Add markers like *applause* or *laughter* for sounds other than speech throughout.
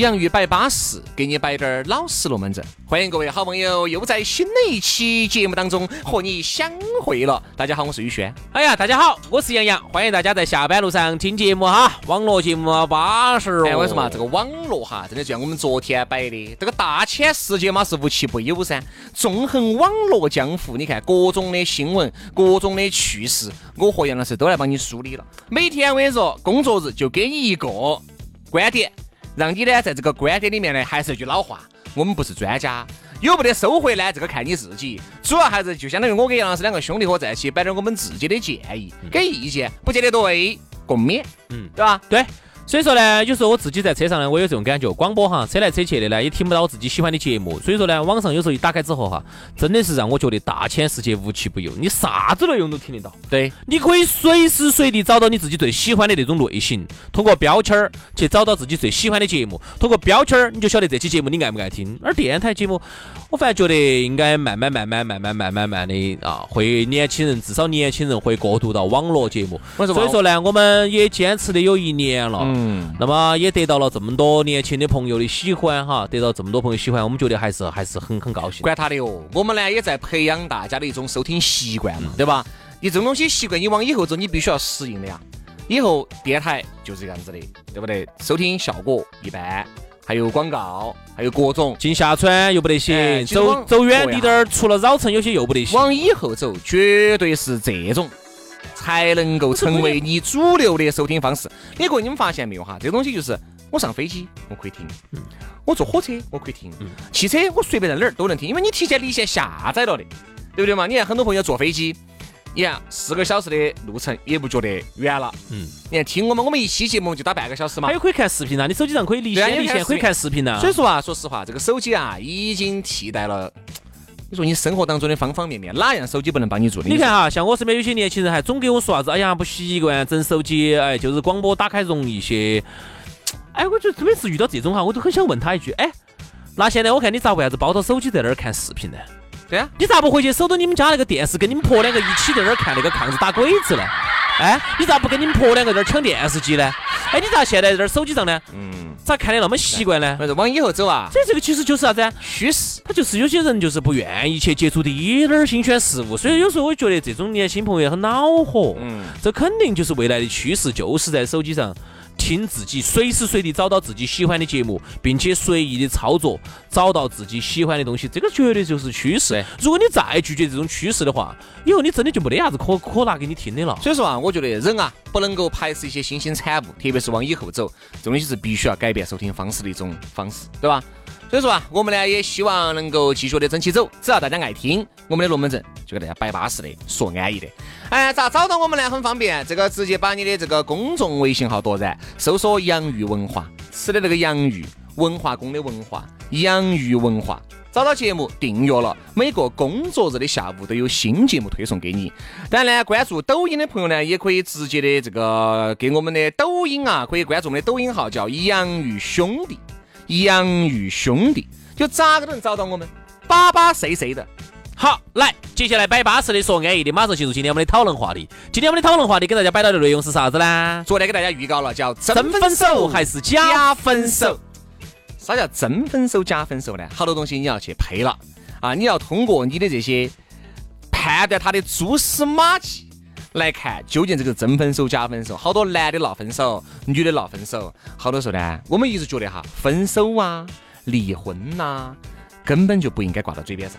洋芋摆巴适，给你摆点儿老实龙门阵。欢迎各位好朋友又在新的一期节目当中和你相会了。大家好，我是宇轩。哎呀，大家好，我是杨洋，欢迎大家在下班路上听节目哈，网络节目巴适哦。哎，为什么这个网络哈，真的就像我们昨天摆的，这个大千世界嘛是无奇不有噻。纵横网络江湖，你看各种的新闻，各种的趣事，我和杨老师都来帮你梳理了。每天我跟你说，工作日就给你一个观点。让你呢，在这个观点里面呢，还是一句老话，我们不是专家，有没得收获呢？这个看你自己。主要还是就相当于我跟杨老师两个兄弟伙在一起，摆点我们自己的建议，给意见，不见得对，共勉，嗯，对吧？对。所以说呢，有时候我自己在车上呢，我有这种感觉，广播哈，车来车去的呢，也听不到我自己喜欢的节目。所以说呢，网上有时候一打开之后哈，真的是让我觉得大千世界无奇不有，你啥子内容都听得到。对，你可以随时随地找到你自己最喜欢的那种类型，通过标签儿去找到自己最喜欢的节目，通过标签儿你就晓得这期节目你爱不爱听。而电台节目，我反而觉得应该慢慢慢慢慢慢慢慢慢的啊，会年轻人至少年轻人会过渡到网络节目。所以说呢，我们也坚持的有一年了。嗯，那么。也得到了这么多年轻的朋友的喜欢哈，得到这么多朋友喜欢，我们觉得还是还是很很高兴。管他的哦，我们呢也在培养大家的一种收听习惯嘛，对吧？你这种东西习惯，你往以后走，你必须要适应的呀。以后电台就是这样子的，对不对？收听效果一般，还有广告，还有各种进下川又不得行，走走远滴点儿，除了绕城有些又不得行。往以后走，绝对是这种。才能够成为你主流的收听方式。你各位，你们发现没有哈？这个东西就是我上飞机我可以听，我坐火车我可以听，汽车我随便在哪儿都能听，因为你提前离线下载了的，对不对嘛？你看很多朋友坐飞机，你看四个小时的路程也不觉得远了。嗯，你看听我们，我们一期节目就打半个小时嘛。还有可以看视频啊，你手机上可以离线离线可以看视频啊。所以说啊，说实话，这个手机啊已经替代了。你说你生活当中的方方面面，哪样手机不能帮你做的？你看哈，像我身边有些年轻人还总给我说啥子，哎呀不习惯整手机，哎就是广播打开容易些。哎，我觉得每次遇到这种哈，我都很想问他一句，哎，那现在我看你咋为啥子抱着手机在那儿看视频呢？对啊，你咋不回去守着你们家那个电视，跟你们婆两个一起在那儿看那个抗日打鬼子呢？哎，你咋不跟你们婆两个在那儿抢电视机呢？哎，你咋现在在手机上呢？嗯。咋看的那么习惯呢？还是往以后走啊，这这个其实就是啥子？趋势。他就是有些人就是不愿意去接触一点儿新鲜事物，所以有时候我觉得这种年轻朋友很恼火。嗯，这肯定就是未来的趋势，就是在手机上。听自己随时随地找到自己喜欢的节目，并且随意的操作，找到自己喜欢的东西，这个绝对就是趋势。如果你再拒绝这种趋势的话，以后你真的就没得啥子可可拿给你听的了。所以说啊，我觉得人啊不能够排斥一些新兴产物，特别是往以后走，这东西是必须要改变收听方式的一种方式，对吧？所以说啊，我们呢也希望能够继续的争起走，只要大家爱听我们的龙门阵，就给大家摆巴适的，说安逸的。哎，咋找到我们呢？很方便，这个直接把你的这个公众微信号夺然，搜索“洋芋文化”，吃的那个洋芋，文化宫的文化，洋芋文化。找到节目订阅了，每个工作日的下午都有新节目推送给你。当然呢，关注抖音的朋友呢，也可以直接的这个给我们的抖音啊，可以关注我们的抖音号叫“洋芋兄弟”。洋芋兄弟，就咋个都能找到我们，巴巴碎碎的。好，来，接下来摆巴适的说安逸的，马上进入今天我们的讨论话题。今天我们的讨论话题给大家摆到的内容是啥子呢？昨天给大家预告了，叫真分手？还是假分手？啥叫真分手？假分手？呢？好多东西你要去配了啊！你要通过你的这些判断他的蛛丝马迹。来看究竟这个真分手假分手，好多男的闹分手，女的闹分手，好多时候呢，我们一直觉得哈，分手啊、离婚呐，根本就不应该挂到嘴边上。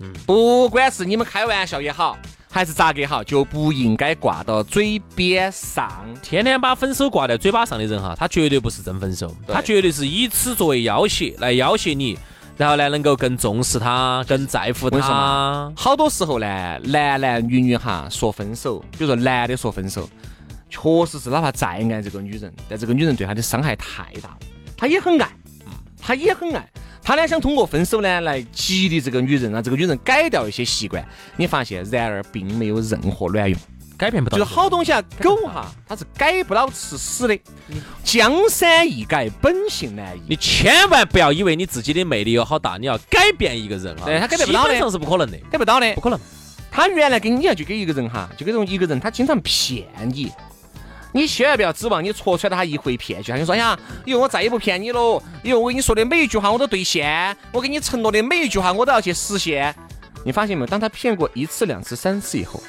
嗯，不管是你们开玩笑也好，还是咋个好，就不应该挂到嘴边上。天天把分手挂在嘴巴上的人哈，他绝对不是真分手，他绝对是以此作为要挟来要挟你，然后呢能够更重视他，更在乎他。好多时候呢，男男女女哈说分手，比如说男的说分手，确实是哪怕再爱这个女人，但这个女人对他的伤害太大了，他也很爱，他也很爱。他呢想通过分手呢来激励这个女人，让这个女人改掉一些习惯。你发现，然而并没有任何卵用。改变不到。就是好东西啊，狗哈它是改不了吃屎的。江山易改，本性难移。你千万不要以为你自己的魅力有好大，你要改变一个人啊，对他改变不到的基本上是不可能的，改不到的不。可能。他原来跟你要就给一个人哈，就给这种一个人，他经常骗你。你千万不要指望你戳穿他一回骗局，他就说哎呀，以后我再也不骗你了，以后我跟你说的每一句话我都兑现，我给你承诺的每一句话我都要去实现。你发现没有？当他骗过一次、两次、三次以后，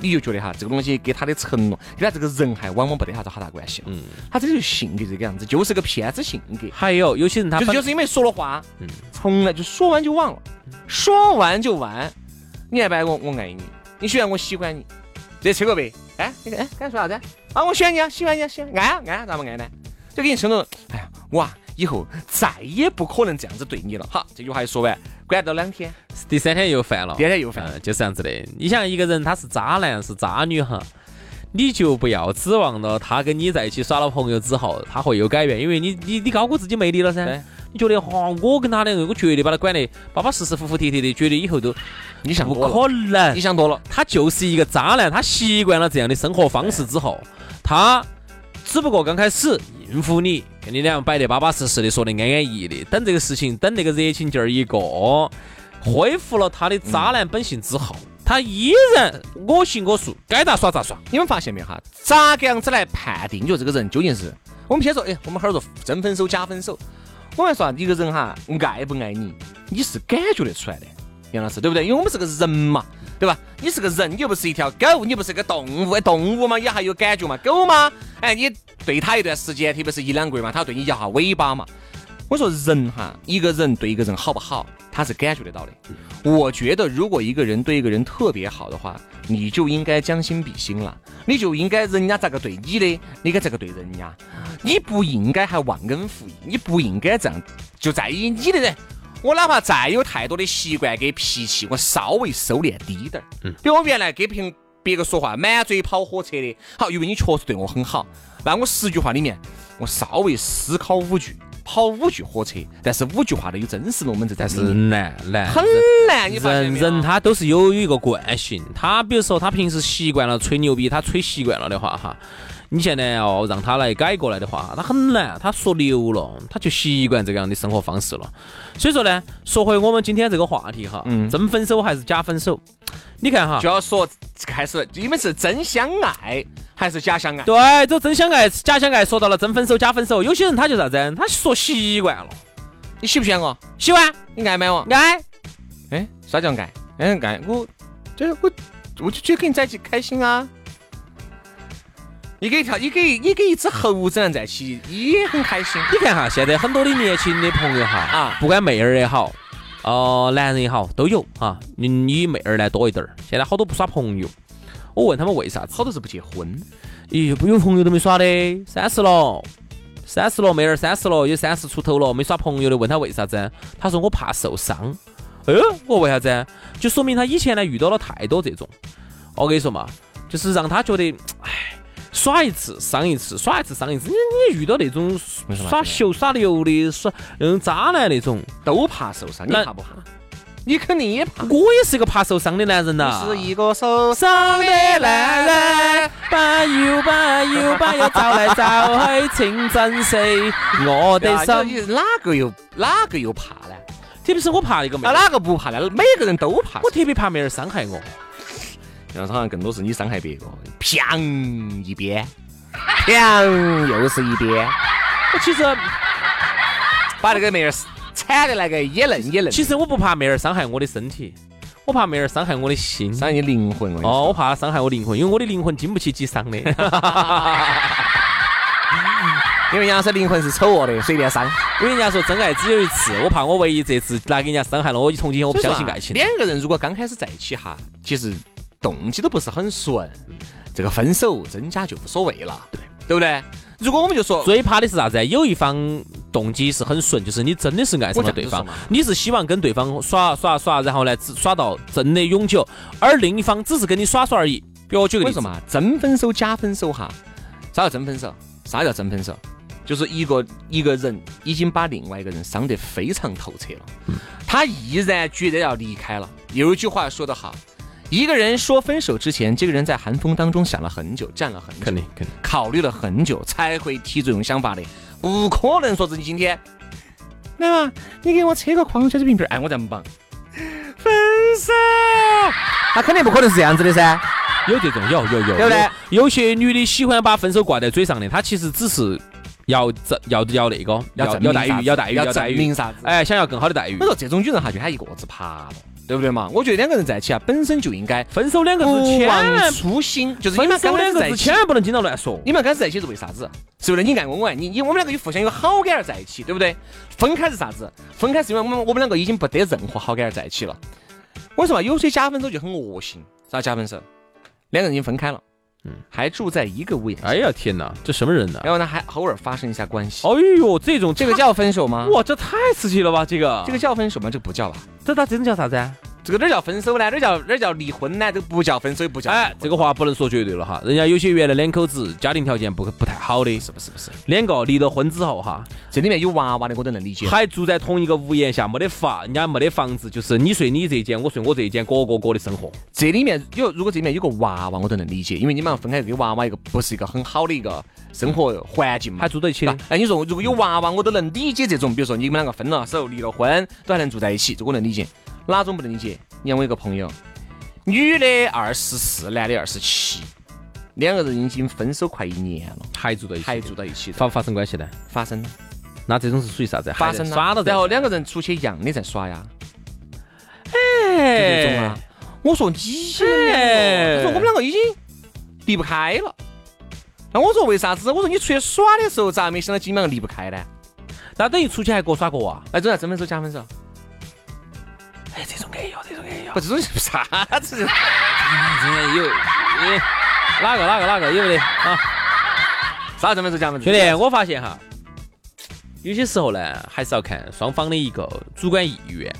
你就觉得哈，这个东西给他的承诺，跟他这个人还往往没得啥子好大关系。嗯，他这就性格这个样子，就是个骗子性格。还有有些人他就是就是因为说了话，嗯从来就说完就忘了，说完就完。你爱不爱我，我爱你，你喜欢我，喜欢你，这扯个呗。哎，你看，哎，刚才说啥子？啊，我喜欢你啊，喜欢你啊，喜欢，爱啊，爱啊，咋不爱呢？就给你承诺，哎呀，我啊，以后再也不可能这样子对你了。好，这句话一说完，管到两天，第三天又犯了，第二天又犯嗯，就是这样子的。你想一个人他是渣男是渣女哈，你就不要指望了他跟你在一起耍了朋友之后他会有改变，因为你你你高估自己魅力了噻。你觉得哈，我跟他两个，我绝对把他管得巴巴适适、服服帖帖的，绝对以后都你想多了，可能你。想多了。他就是一个渣男，他习惯了这样的生活方式之后，他只不过刚开始应付你，跟你俩摆得巴巴适适的，说得安安逸逸的。等这个事情，等那个热情劲儿一过，恢复了他的渣男本性之后，他依然我行我素，该咋耍咋耍。你们发现没有哈？咋个样子来判定，就这个人究竟是？我们先说，哎，我们哈儿说真分手假分手。我们说一个人哈，爱不爱你，你是感觉得出来的，杨老师对不对？因为我们是个人。嘛，对吧？你是个人，你又不是一条狗，你不是个动物，动物嘛也还有感觉嘛，狗嘛，哎，你对他一段时间，特别是一两个月嘛，他要对你摇下尾巴嘛。我说人哈，一个人对一个人好不好，他是感觉得到的。我觉得如果一个人对一个人特别好的话，你就应该将心比心了，你就应该人家咋个对你的，你该咋个对人家，你不应该还忘恩负义，你不应该这样就在意你的人。我哪怕再有太多的习惯跟脾气，我稍微收敛低点儿。嗯，比如我原来跟别别个说话满嘴跑火车的，好，因为你确实对我很好，那我十句话里面，我稍微思考五句。跑五句火车，但是五句话都有真实龙门阵但是，难难很难。你人人他都是有有一个惯性，他比如说他平时习惯了吹牛逼，他吹习惯了的话哈，你现在要让他来改过来的话，他很难，他说流了，他就习惯这个样的生活方式了。所以说呢，说回我们今天这个话题哈，嗯真分手还是假分手？你看哈就，要说开始，你们是真相爱还是假相爱？对，这真相爱、假相爱，说到了真分手、假分手，有些人他就啥子，他说习惯了，你喜不喜欢我？喜欢你爱不爱我？爱，哎，啥叫爱？嗯，爱我，就是我我就觉得跟你在一起开心啊。你给一条，你给你给一只猴子在一起也很开心。你看哈，现在很多的年轻的朋友哈，啊不管妹儿也好，哦、男人也好，都有哈。你你妹儿呢多一点儿。现在好多不耍朋友，我问他们为啥子？好多是不结婚，咦，不有朋友都没耍的，三十了，三十了，妹儿三十了，有三十出头了，没耍朋友的，问他为啥子？他说我怕受伤。呃，我为啥子？就说明他以前呢遇到了太多这种。我跟你说嘛，就是让他觉得，唉，耍一次伤一次，耍一次伤一次。你你遇到那种耍秀耍流的，耍那种渣男那种，都怕受伤，你怕不怕？你肯定也怕。我也是一个怕受伤的男人呐。是一个受伤的男人，把油把油把要找来找去，请珍惜我的心。你哪个又哪个又怕呢？特别是我怕一个妹哪个不怕呢？每个人都怕。我特别怕妹儿伤害我。杨好像更多是你伤害别个，砰一边，砰又是一边，我其实把那个妹儿铲的那个也嫩也嫩，其实我不怕妹儿伤害我的身体，我怕妹儿伤害我的心。伤害你灵魂。我跟你哦，我怕伤害我灵魂，因为我的灵魂经不起几伤的。*laughs* 因为人家说灵魂是丑恶的，随便伤。因为人家说真爱只有一次，我怕我唯一这次拿给人家伤害了，我从今以后我不相信爱情。两个人如果刚开始在一起哈，其实动机都不是很顺，这个分手真假就无所谓了，对对不对？如果我们就说最怕的是啥子？有一方动机是很纯，就是你真的是爱上了对方你是希望跟对方耍耍耍，然后呢只耍到真的永久，而另一方只是跟你耍耍而已。比如我举个例子为什，么真分手假分手哈？啥叫真分手？啥叫真分手？就是一个一个人已经把另外一个人伤得非常透彻了，他毅然决然要离开了。有一句话说得好，一个人说分手之前，这个人在寒风当中想了很久，站了很久，肯定肯定。考虑了很久才会提这种想法的，不可能说自己今天，来嘛，你给我扯个矿泉水瓶瓶儿，哎，我这么棒，分手，他肯定不可能是这样子的噻。有这种有有有，对不对有？些女的喜欢把分手挂在嘴上的，她其实只是要这要要那个要要待遇要待遇要要待遇啥子哎，想要更好的待遇我。说这种女人哈，就她一个字爬了，对不对嘛？我觉得两个人在一起啊，本身就应该分手两个字不千忘万初心，就是你分们手两个字刚开始在一起千万不能经常乱说。你们刚开始在一起是为啥子？是为了你爱我，我爱你，你我们两个有互相有好感而在一起，对不对？分开是啥子？分开是因为我们我们两个已经不得任何好感而在一起了。我说嘛有些假分手就很恶心？啥假分手？两个人已经分开了，嗯，还住在一个屋檐下，哎呀天哪，这什么人呢？然后呢还偶尔发生一下关系，哎呦，这种这个叫分手吗？哇，这太刺激了吧！这个这个叫分手吗？这不叫吧？这他真的叫啥子啊？这个哪儿叫分手呢？哪儿叫哪儿叫离婚呢？这个不叫分手，也不叫哎，这个话不能说绝对了哈。人家有些原来两口子家庭条件不不太好的，是不是不是？两个离了婚之后哈，这里面有娃娃的我都能理解。还住在同一个屋檐下，没得法，人家没得房子，就是你睡你这一间，我睡我这一间，各过各的生活。这里面有，如果这里面有个娃娃，我都能理解，因为你们要分开，给娃娃一个不是一个很好的一个生活环境嘛。还住在一起哎，你说如果有娃娃，我都能理解这种，比如说你们两个分了手、离了婚，都还能住在一起，这我能理解。哪种不能理解？你看我有个朋友，女的二十四，男的二十七，两个人已经分手快一年了，还住在一起，还住在一起的，发不发生关系呢？发生了，那这种是属于啥子？发生了，耍了，然后两个人出去一样的在耍呀，哎这种啊。我说你哎他说我们两个已经离不开了。那我说为啥子？我说你出去耍的时候咋没想到你们两个离不开呢？那等于出去还各耍各啊？哎，这叫真分手假分手？哎，这种也有，这种也有。不，这种是啥子？真的有，你哪个哪个哪个有的啊？啥真分手假分手？兄弟，我发现哈，有些时候呢，还是要看双方的一个主观意愿。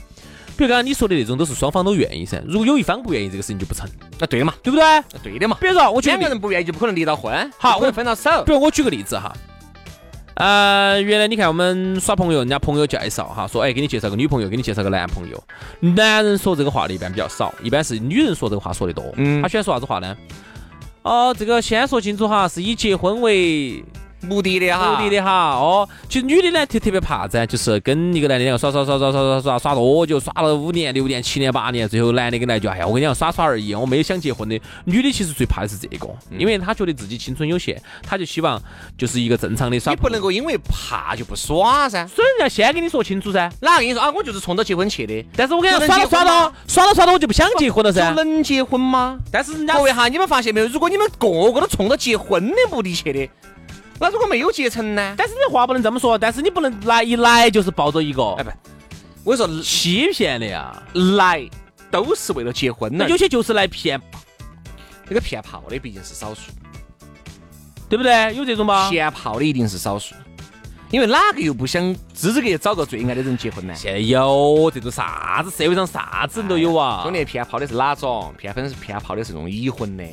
比如刚刚你说的那种，都是双方都愿意噻。如果有一方不愿意，这个事情就不成，那对的嘛，对不对？那对的嘛。比如说，我两个人不愿意就不可能离到婚，好不可能分到手。比如我举个例子哈，呃，原来你看我们耍朋友，人家朋友介绍哈，说哎，给你介绍个女朋友，给你介绍个男朋友。男人说这个话的一般比较少，一般是女人说这个话说的多。嗯他喜欢说啥子话呢？哦，这个先说清楚哈，是以结婚为目的的哈，目的的哈。哦，其实女的呢特特别怕噻，就是跟一个男的两个耍耍耍耍耍耍耍耍多久，耍了五年、六年、七年、八年，最后男的跟来一句，哎呀，我跟你讲耍耍而已，我没有想结婚的。女的其实最怕的是这个，因为她觉得自己青春有限，她就希望就是一个正常的耍。你不能够因为怕就不耍噻。所以人家先跟你说清楚噻。哪个跟你说啊？我就是冲着结婚去的。但是我跟你就讲，耍着耍能结婚吗着耍着耍着我就不想结婚了噻。能结婚吗？但是人家各位哈，你们发现没有？如果你们个个都冲着结婚的目的去的，那如果没有结成呢？但是你话不能这么说，但是你不能来一来就是抱着一个哎不，我跟你说欺骗的呀。来都是为了结婚的那有，些就是来骗，这个骗炮的毕竟是少数，对不对？有这种吗？骗炮的一定是少数，因为哪个又不想支支格找个最爱的人结婚呢？现在有这种啥子社会上啥子人都有啊。兄弟，骗炮的是哪种？骗粉是骗炮的是那种已婚的、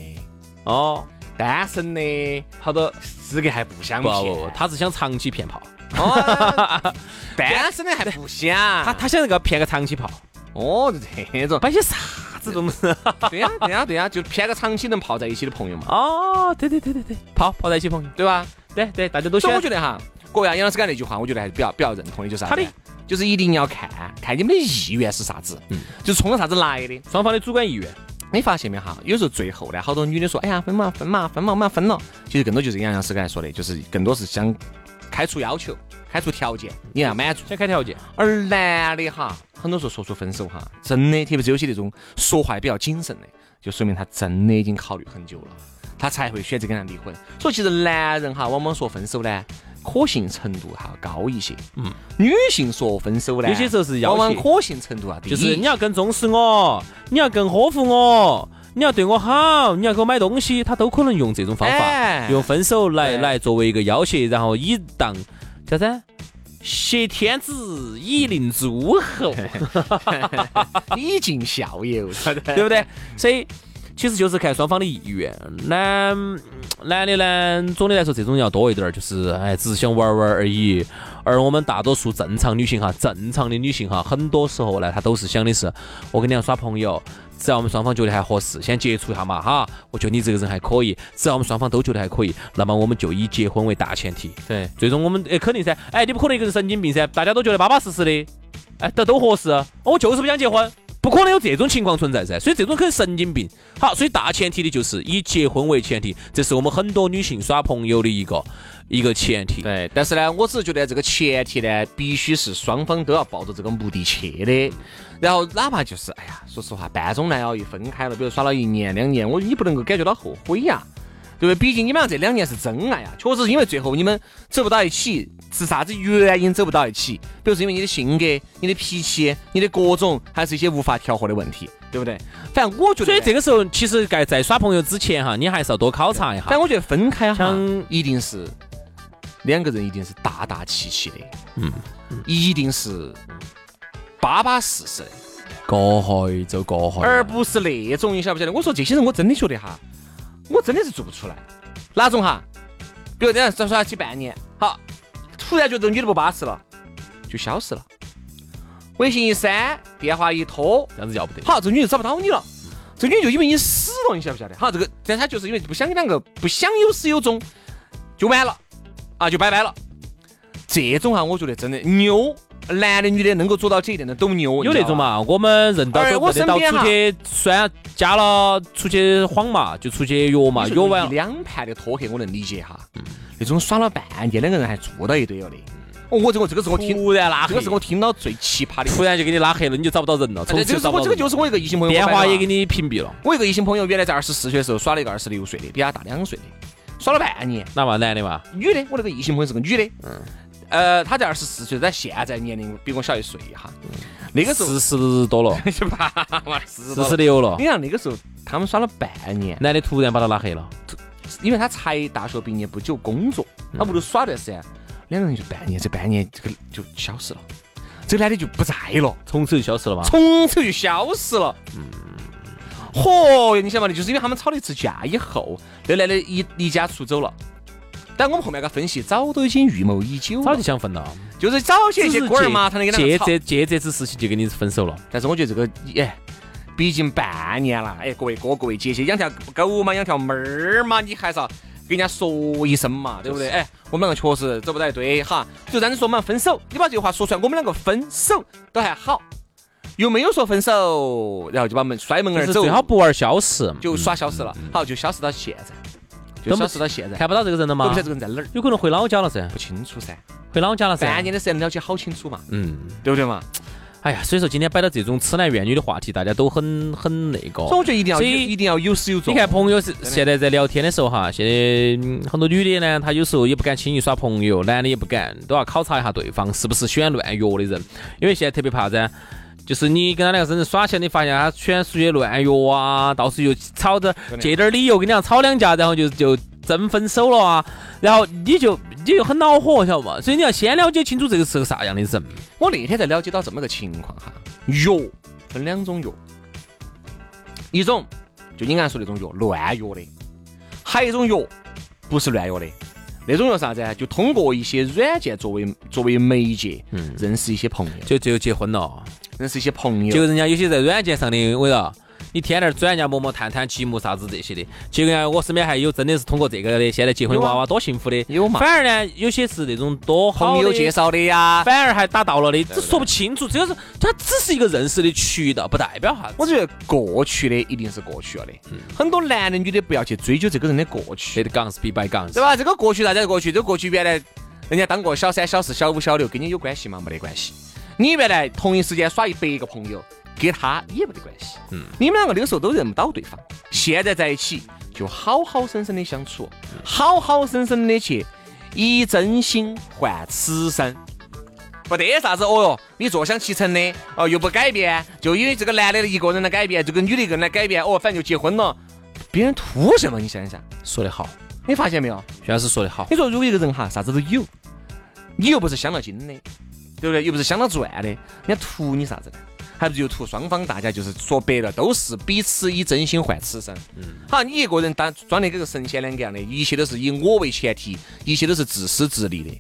哦，单身的，好多资格还不想不骗。不不，他是想长期骗炮，哦，*laughs* 单身的还不想。他他想那个骗个长期炮，哦，就这种。摆些啥子东西？对呀、对呀、对呀、就骗个长期能泡在一起的朋友嘛，哦，对对对对对，泡泡在一起朋友，对吧？对对，大家都喜欢所以我觉得哈，各位啊，杨老师讲那句话，我觉得还是比较比较认同的，就是啥子？就是一定要看看你们的意愿是啥子，嗯，就是冲着啥子来的。双方的主观意愿。你发现没哈？有时候最后呢，好多女的说，哎呀，分嘛分嘛分嘛，我们要分了。其实更多就是杨老师刚才说的，就是更多是想开出要求，开出条件，你要满足。先开条件，而男的哈，很多时候说出分手哈，真的，特别是有些那种说话比较谨慎的，就说明他真的已经考虑很久了，他才会选择跟他离婚。所以其实男人哈，往往说分手呢，可信程度还要高一些。嗯，女性说分手呢，有些时候是要往往可信程度啊低。就是你要更重视我，你要更呵护我，你要对我好，你要给我买东西，他都可能用这种方法，哎用分手来来作为一个要挟，然后以当叫啥？挟天子以令诸侯，以儆效尤，对不对？所以其实就是看双方的意愿。男男的呢，总的来说这种要多一点儿，就是哎，只是想玩玩而已。而我们大多数正常女性哈，正常的女性哈，很多时候呢，她都是想的是，我跟你俩耍朋友，只要我们双方觉得还合适，先接触一下嘛哈。我觉得你这个人还可以，只要我们双方都觉得还可以，那么我们就以结婚为大前提。对，最终我们哎肯定噻，哎你不可能一个人神经病噻，大家都觉得巴巴适适的，哎都都合适，我就是不想结婚，不可能有这种情况存在噻，所以这种很神经病。好，所以大前提的就是以结婚为前提，这是我们很多女性耍朋友的一个一个前提。对，但是呢，我只是觉得这个前提呢，必须是双方都要抱着这个目的去的。然后哪怕就是，哎呀，说实话，半中男要一分开了，比如耍了一年两年，我你不能够感觉到后悔呀，对不对？毕竟你们俩这两年是真爱啊，确实是因为最后你们走不到一起，是啥子原因走不到一起？比如是因为你的性格、你的脾气、你的各种，还是一些无法调和的问题，对不对？反正我觉得，所以这个时候，其实该在耍朋友之前哈，你还是要多考察一下反。正我觉得分开哈，一定是两个人一定是大大气气的，嗯，一定是巴巴适适的，过去就过去，而不是那种你晓不晓得？我说这些人，我真的觉得哈，我真的是做不出来。哪种哈？比如这样耍耍起半年，好，突然觉得这女的不巴适了，就消失了，微信一删，电话一拖，这样子要不得。好，这女就找不到你了，这女的就以为你死了，你晓不晓得？好，这个，但她就是因为不想你两个不想有始有终，就完了，啊，就拜拜了。这种哈，我觉得真的牛，男的女的能够做到这一点的都牛。有？那种嘛，我们认到哎我都认得到出去算加了出去晃嘛，就出去约嘛，约完一两盘的拖黑我能理解哈，那种耍了半年，两个人还坐到一堆了的。哦，我这个这个是我听，突然拉黑这个是我听到最奇葩的。突然就给你拉黑了，你就找不到人了，这个就找不到人这个就是我一个异性朋友，电话也给你。你屏蔽了。我一个异性朋友原来在二十四岁的时候耍了一个二十六岁的，比他大两岁的，耍了半年。哪嘛男的嘛？女的，我那个异性朋友是个女的，嗯，呃，他在二十四岁，但现在年龄比我小一岁哈。那个时候四十多了，*laughs* 是吧？*laughs* 嘛，四四十六了你，想那个时候他们耍了半年，男的突然把他拉黑了。因为他才大学毕业不久工作，他屋头耍段时间，两个人就半年，这半年这个就消失了，这个男的就不在了，从此就消失了吧？从此就消失了。嗯，嚯哟，你想嘛，就是因为他们吵了一次架以后，那男的一离家出走了。但我们后面给他分析，早都已经预谋已久了，早就想分了，就是早些一些龟儿嘛，他那个两个吵。借这借这次事情就跟你分手了。但是我觉得这个，哎，毕竟半年了，哎，各位哥各位姐姐，养条狗嘛，养条猫儿嘛，你还是要跟人家说一声嘛，对不对？哎，我们两个确实走不到一堆哈，就让你说嘛分手，你把这句话说出来，我们两个分手都还好，又没有说分手，然后就把门摔门而走，最好不玩消失，就耍消失了，好，就消失到现在，就都不消失到现在，看不到这个人了吗都不晓得？这个人在哪儿，有可能回老家了噻，不清楚噻。回老家了噻。半年的时间了解好清楚嘛，嗯，对不对嘛？哎呀，所以说今天摆到这种痴男怨女的话题，大家都很很那个。所以我觉得一定要所以一定要有始有终。你看朋友是现在在聊天的时候哈，现在嗯很多女的呢，她有时候也不敢轻易耍朋友，男的也不敢，都要考察一下对方是不是喜欢乱约的人，因为现在特别怕噻。就是你跟他两个真正耍起来，你发现他喜欢出去乱约啊，到时候又吵着借点理由跟你俩吵两架，然后就就真分手了啊，然后你就你就很恼火，晓得不？所以你要先了解清楚这个是个啥样的人。我那天才了解到这么个情况哈，药分两种药，一种就你刚才说那种药乱药的，还有一种药不是乱药的，那种药啥子啊？就通过一些软件作为作为媒介，嗯认识一些朋友，就就结婚了，认识一些朋友结果。人家有些在软件上的，我说你天天转人家陌陌、探探、积木啥子这些的，结果呢，我身边还有真的是通过这个的，现在结婚有啊娃娃多幸福的。有嘛反而呢，有些是那种多朋友介，绍的呀，反而还打到了的，这说不清楚，这个是它只是一个认识的渠道，不代表啥子。我觉得过去的一定是过去了的，很多男的女的不要去追究这个人的过去这，个杠是比白杠，对吧？这个过去大家过去？这个过去原来人家当过小三、小四、小五、小六，跟你有关系吗？没得关系。你原来同一时间耍一百个朋友，跟他也没得关系。嗯，你们两个那个时候都认不到对方，现在在一起就好好生生的相处，好好生生的去以真心换此生。不得啥子哦哟，你坐享其成的哦，又不改变，就因为这个男的一个人来改变，这个女的一个人来改变，哦，反正就结婚了，别人图什么？你想一想，说得好，你发现没有？徐老师说得好。你说如果一个人哈啥子都有，你又不是镶了金的，对不对？又不是镶了钻的，人家图你啥子呢？还不是就图双方大家就是说白了都是彼此以真心换此生。嗯，好，你一个人当装的跟个神仙两个样的，一切都是以我为前提，一切都是自私自利的。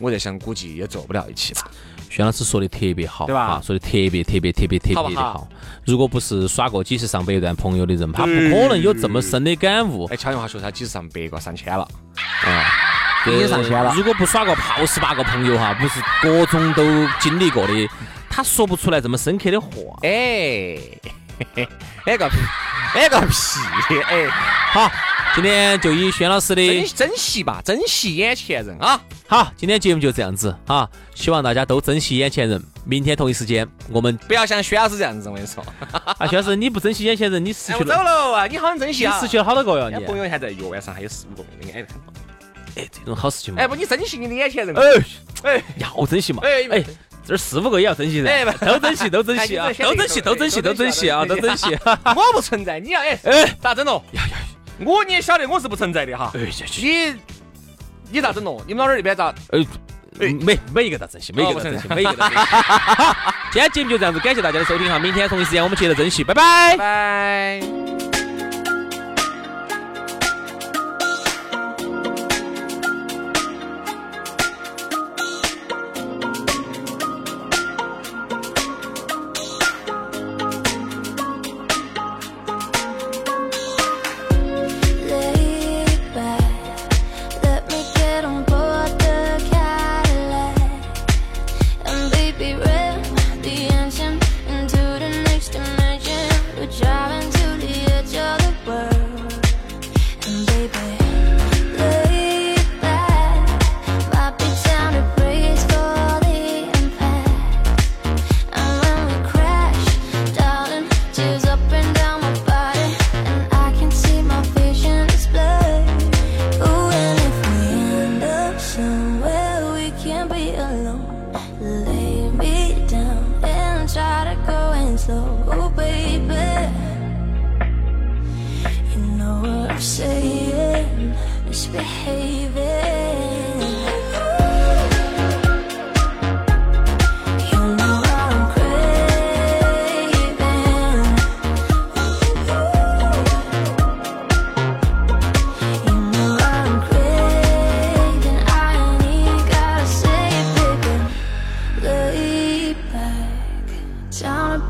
我在想，估计也做不了一起吧。薛老师说的特别好，对吧？说的特别特别特别特别的好。如果不是耍过几十上百段朋友的人，他不可能有这么深的感悟。哎，悄悄话说，他几十上百个上千了，啊，已经上千了。如果不耍过泡十八个朋友哈，不是各种都经历过的，他说不出来这么深刻的话。哎，哎个屁，哎个屁，哎，好。今天就以轩老师的珍惜吧，珍惜眼前人啊！好，今天节目就这样子啊，希望大家都珍惜眼前人。明天同一时间，我们不要像薛老师这样子，我跟你说。啊，薛老师，你不珍惜眼前人，你失去了。走了啊！你好珍惜啊！你失去了好多个哟，你朋友还在月晚上还有四五个，你爱看哎，这种好事情嘛。哎，不，你珍惜你的眼前人。哎哎，要珍惜嘛。哎哎，这四五个也要珍惜噻。都珍惜，都珍惜啊！都珍惜，都珍惜，都珍惜啊！都珍惜。我不存在，你要哎 *laughs* 哎，咋整咯？呀呀！我你也晓得我是不存在的哈，哎你你咋整咯？你们老儿那边咋？哎，每每一个都珍惜，每一个都珍惜，每一个都珍惜。*laughs* 今天节目就这样子，感谢大家的收听哈，明天同一时间我们接着珍惜，拜拜拜。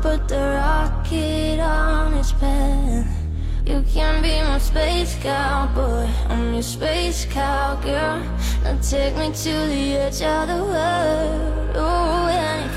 put the rocket on its path. You can be my space cowboy, I'm your space cowgirl. Now take me to the edge of the world. Oh, and